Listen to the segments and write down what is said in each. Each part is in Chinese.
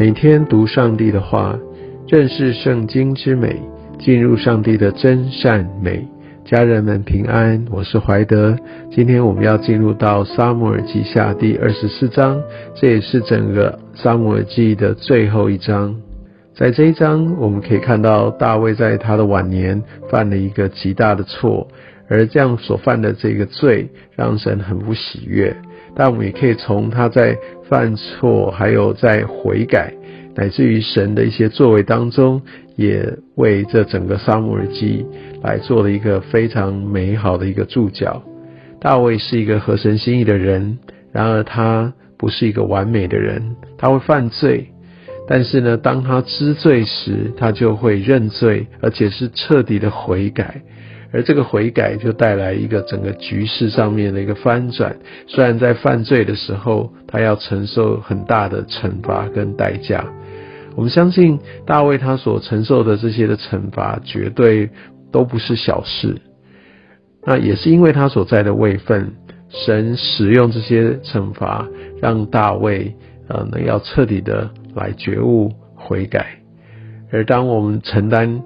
每天读上帝的话，认识圣经之美，进入上帝的真善美。家人们平安，我是怀德。今天我们要进入到撒母耳记下第二十四章，这也是整个撒母耳记的最后一章。在这一章，我们可以看到大卫在他的晚年犯了一个极大的错，而这样所犯的这个罪，让神很不喜悦。但我们也可以从他在犯错，还有在悔改，乃至于神的一些作为当中，也为这整个撒母耳记来做了一个非常美好的一个注脚。大卫是一个合神心意的人，然而他不是一个完美的人，他会犯罪，但是呢，当他知罪时，他就会认罪，而且是彻底的悔改。而这个悔改就带来一个整个局势上面的一个翻转。虽然在犯罪的时候，他要承受很大的惩罚跟代价。我们相信大卫他所承受的这些的惩罚，绝对都不是小事。那也是因为他所在的位分，神使用这些惩罚，让大卫呃能要彻底的来觉悟悔改。而当我们承担，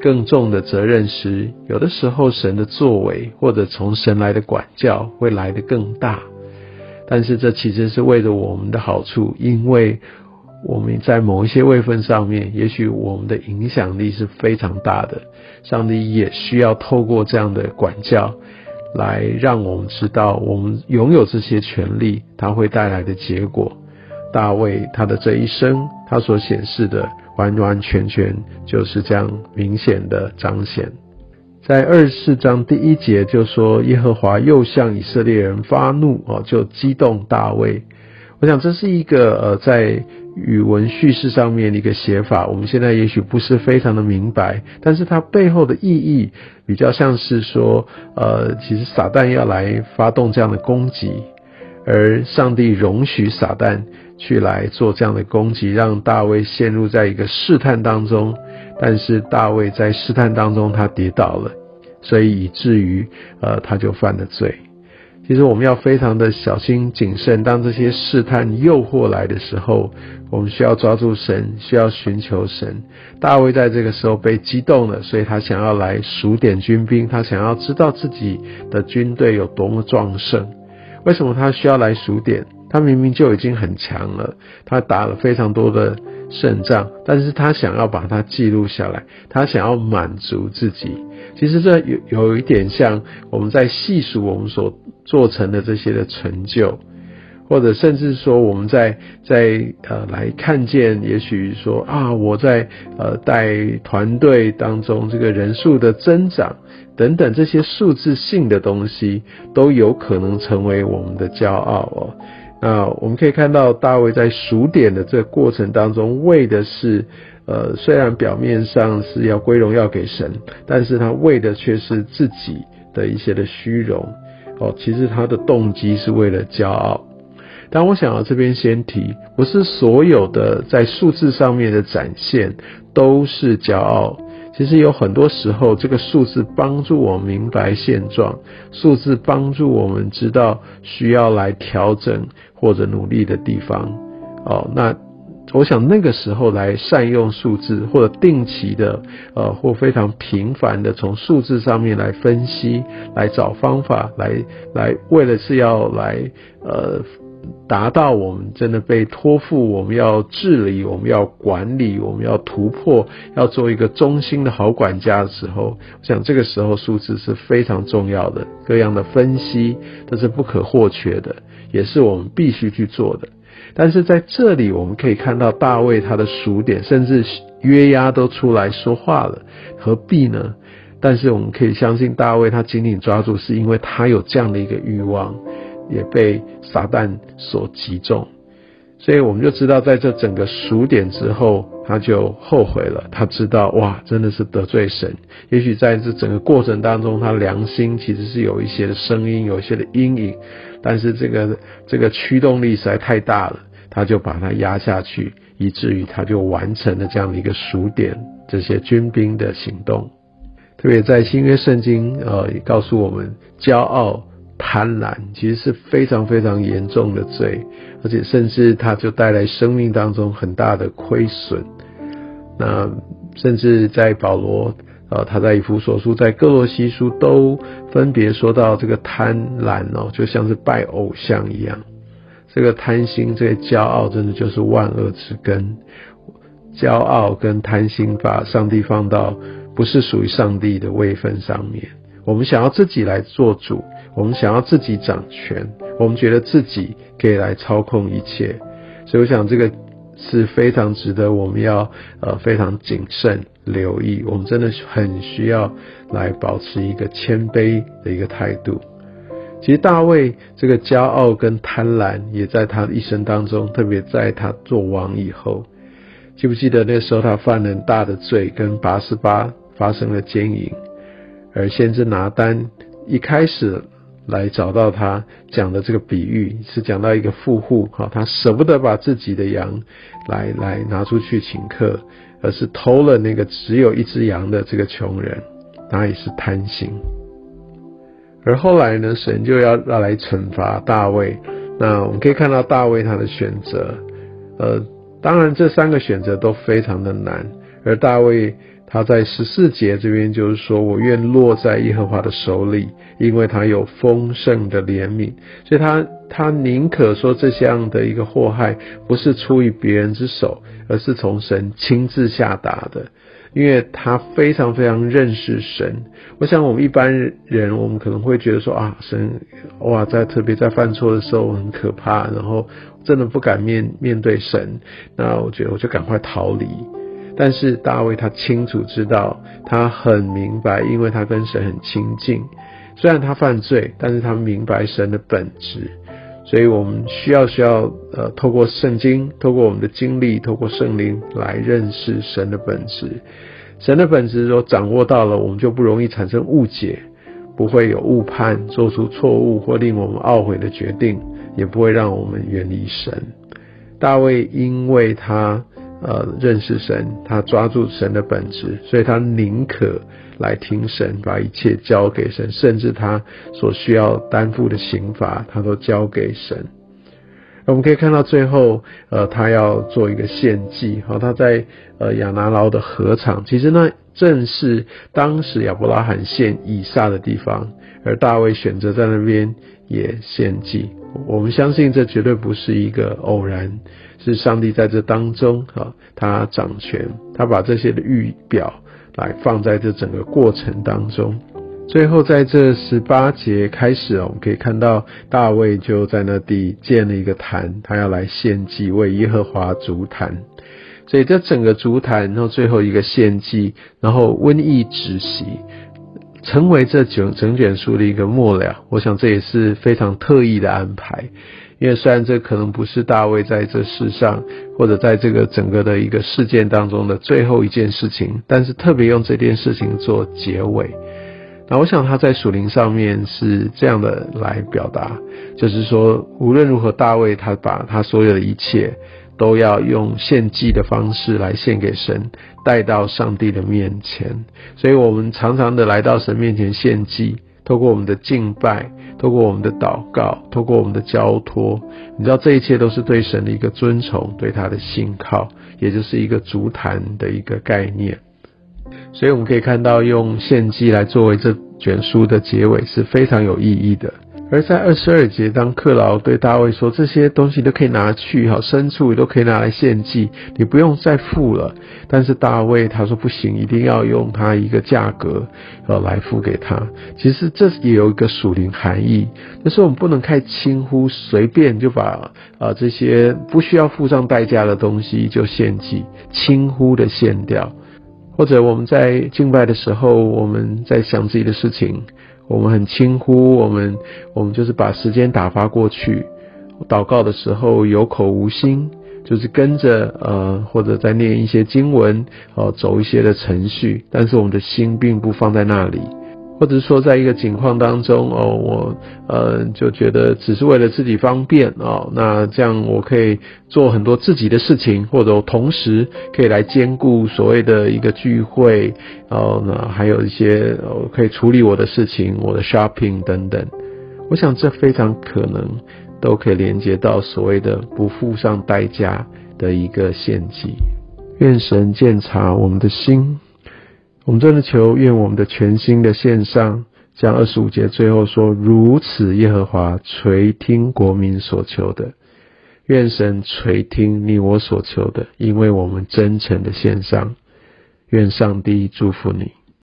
更重的责任时，有的时候神的作为或者从神来的管教会来得更大，但是这其实是为了我们的好处，因为我们在某一些位分上面，也许我们的影响力是非常大的，上帝也需要透过这样的管教，来让我们知道我们拥有这些权利，它会带来的结果。大卫他的这一生，他所显示的。完完全全就是这样明显的彰显，在二十四章第一节就说耶和华又向以色列人发怒哦，就激动大卫。我想这是一个呃在语文叙事上面的一个写法，我们现在也许不是非常的明白，但是它背后的意义比较像是说，呃，其实撒旦要来发动这样的攻击，而上帝容许撒旦。去来做这样的攻击，让大卫陷入在一个试探当中。但是大卫在试探当中，他跌倒了，所以以至于呃，他就犯了罪。其实我们要非常的小心谨慎，当这些试探诱惑来的时候，我们需要抓住神，需要寻求神。大卫在这个时候被激动了，所以他想要来数点军兵，他想要知道自己的军队有多么壮盛。为什么他需要来数点？他明明就已经很强了，他打了非常多的胜仗，但是他想要把它记录下来，他想要满足自己。其实这有有一点像我们在细数我们所做成的这些的成就，或者甚至说我们在在呃来看见，也许说啊，我在呃带团队当中这个人数的增长等等这些数字性的东西，都有可能成为我们的骄傲哦。那我们可以看到大卫在数点的这个过程当中，为的是，呃，虽然表面上是要归荣耀给神，但是他为的却是自己的一些的虚荣，哦，其实他的动机是为了骄傲。但我想要这边先提，不是所有的在数字上面的展现都是骄傲。其实有很多时候，这个数字帮助我明白现状，数字帮助我们知道需要来调整或者努力的地方。哦，那我想那个时候来善用数字，或者定期的，呃，或非常频繁的从数字上面来分析，来找方法，来来为了是要来，呃。达到我们真的被托付，我们要治理，我们要管理，我们要突破，要做一个中心的好管家的时候，我想这个时候数字是非常重要的，各样的分析都是不可或缺的，也是我们必须去做的。但是在这里，我们可以看到大卫他的数点，甚至约押都出来说话了，何必呢？但是我们可以相信大卫他紧紧抓住，是因为他有这样的一个欲望。也被撒旦所击中，所以我们就知道，在这整个数点之后，他就后悔了。他知道，哇，真的是得罪神。也许在这整个过程当中，他良心其实是有一些的声音，有一些的阴影，但是这个这个驱动力实在太大了，他就把它压下去，以至于他就完成了这样的一个数点这些军兵的行动。特别在新约圣经，呃，也告诉我们，骄傲。贪婪，其实是非常非常严重的罪，而且甚至它就带来生命当中很大的亏损。那甚至在保罗，呃，他在以弗所书、在哥罗西书都分别说到这个贪婪哦，就像是拜偶像一样。这个贪心、这个骄傲，真的就是万恶之根。骄傲跟贪心，把上帝放到不是属于上帝的位分上面。我们想要自己来做主，我们想要自己掌权，我们觉得自己可以来操控一切。所以，我想这个是非常值得我们要呃非常谨慎留意。我们真的很需要来保持一个谦卑的一个态度。其实大卫这个骄傲跟贪婪，也在他一生当中，特别在他做王以后。记不记得那时候他犯了很大的罪，跟八十八发生了奸淫，而先知拿单一开始来找到他讲的这个比喻，是讲到一个富户，哈，他舍不得把自己的羊来来拿出去请客，而是偷了那个只有一只羊的这个穷人，他也是贪心。而后来呢，神就要要来惩罚大卫，那我们可以看到大卫他的选择，呃。当然，这三个选择都非常的难。而大卫他在十四节这边就是说：“我愿落在耶和华的手里，因为他有丰盛的怜悯。”所以，他他宁可说这样的一个祸害不是出于别人之手，而是从神亲自下达的。因为他非常非常认识神，我想我们一般人，我们可能会觉得说啊，神哇，在特别在犯错的时候很可怕，然后真的不敢面面对神，那我觉得我就赶快逃离。但是大卫他清楚知道，他很明白，因为他跟神很亲近，虽然他犯罪，但是他明白神的本质。所以我们需要需要呃，透过圣经，透过我们的经历，透过圣灵来认识神的本质。神的本质如果掌握到了，我们就不容易产生误解，不会有误判，做出错误或令我们懊悔的决定，也不会让我们远离神。大卫因为他呃认识神，他抓住神的本质，所以他宁可。来听神，把一切交给神，甚至他所需要担负的刑罚，他都交给神。我们可以看到最后，呃，他要做一个献祭，好，他在呃亚拿劳的禾场，其实那，正是当时亚伯拉罕献以撒的地方，而大卫选择在那边也献祭。我们相信这绝对不是一个偶然，是上帝在这当中，哈，他掌权，他把这些的预表。来放在这整个过程当中，最后在这十八节开始我们可以看到大卫就在那地建了一个坛，他要来献祭为耶和华足坛。所以这整个足坛，然后最后一个献祭，然后瘟疫止息，成为这整整卷书的一个末了。我想这也是非常特意的安排。因为虽然这可能不是大卫在这世上，或者在这个整个的一个事件当中的最后一件事情，但是特别用这件事情做结尾。那我想他在属灵上面是这样的来表达，就是说无论如何，大卫他把他所有的一切都要用献祭的方式来献给神，带到上帝的面前。所以我们常常的来到神面前献祭。透过我们的敬拜，透过我们的祷告，透过我们的交托，你知道这一切都是对神的一个尊崇，对他的信靠，也就是一个足坛的一个概念。所以我们可以看到，用献祭来作为这卷书的结尾是非常有意义的。而在二十二节，当克劳对大卫说：“这些东西都可以拿去，哈，牲畜也都可以拿来献祭，你不用再付了。”但是大卫他说：“不行，一定要用他一个价格，呃，来付给他。”其实这也有一个属灵含义，就是我们不能太轻忽，随便就把啊这些不需要付上代价的东西就献祭，轻忽的献掉，或者我们在敬拜的时候，我们在想自己的事情。我们很轻忽，我们我们就是把时间打发过去。祷告的时候有口无心，就是跟着呃或者在念一些经文，哦走一些的程序，但是我们的心并不放在那里。或者说，在一个情况当中，哦，我呃就觉得只是为了自己方便哦，那这样我可以做很多自己的事情，或者同时可以来兼顾所谓的一个聚会，然后呢，还有一些哦可以处理我的事情，我的 shopping 等等。我想这非常可能都可以连接到所谓的不付上代价的一个献祭。愿神鉴察我们的心，我们真的求愿我们的全新的献上。将二十五节最后说：“如此，耶和华垂听国民所求的，愿神垂听你我所求的，因为我们真诚的献上。愿上帝祝福你。”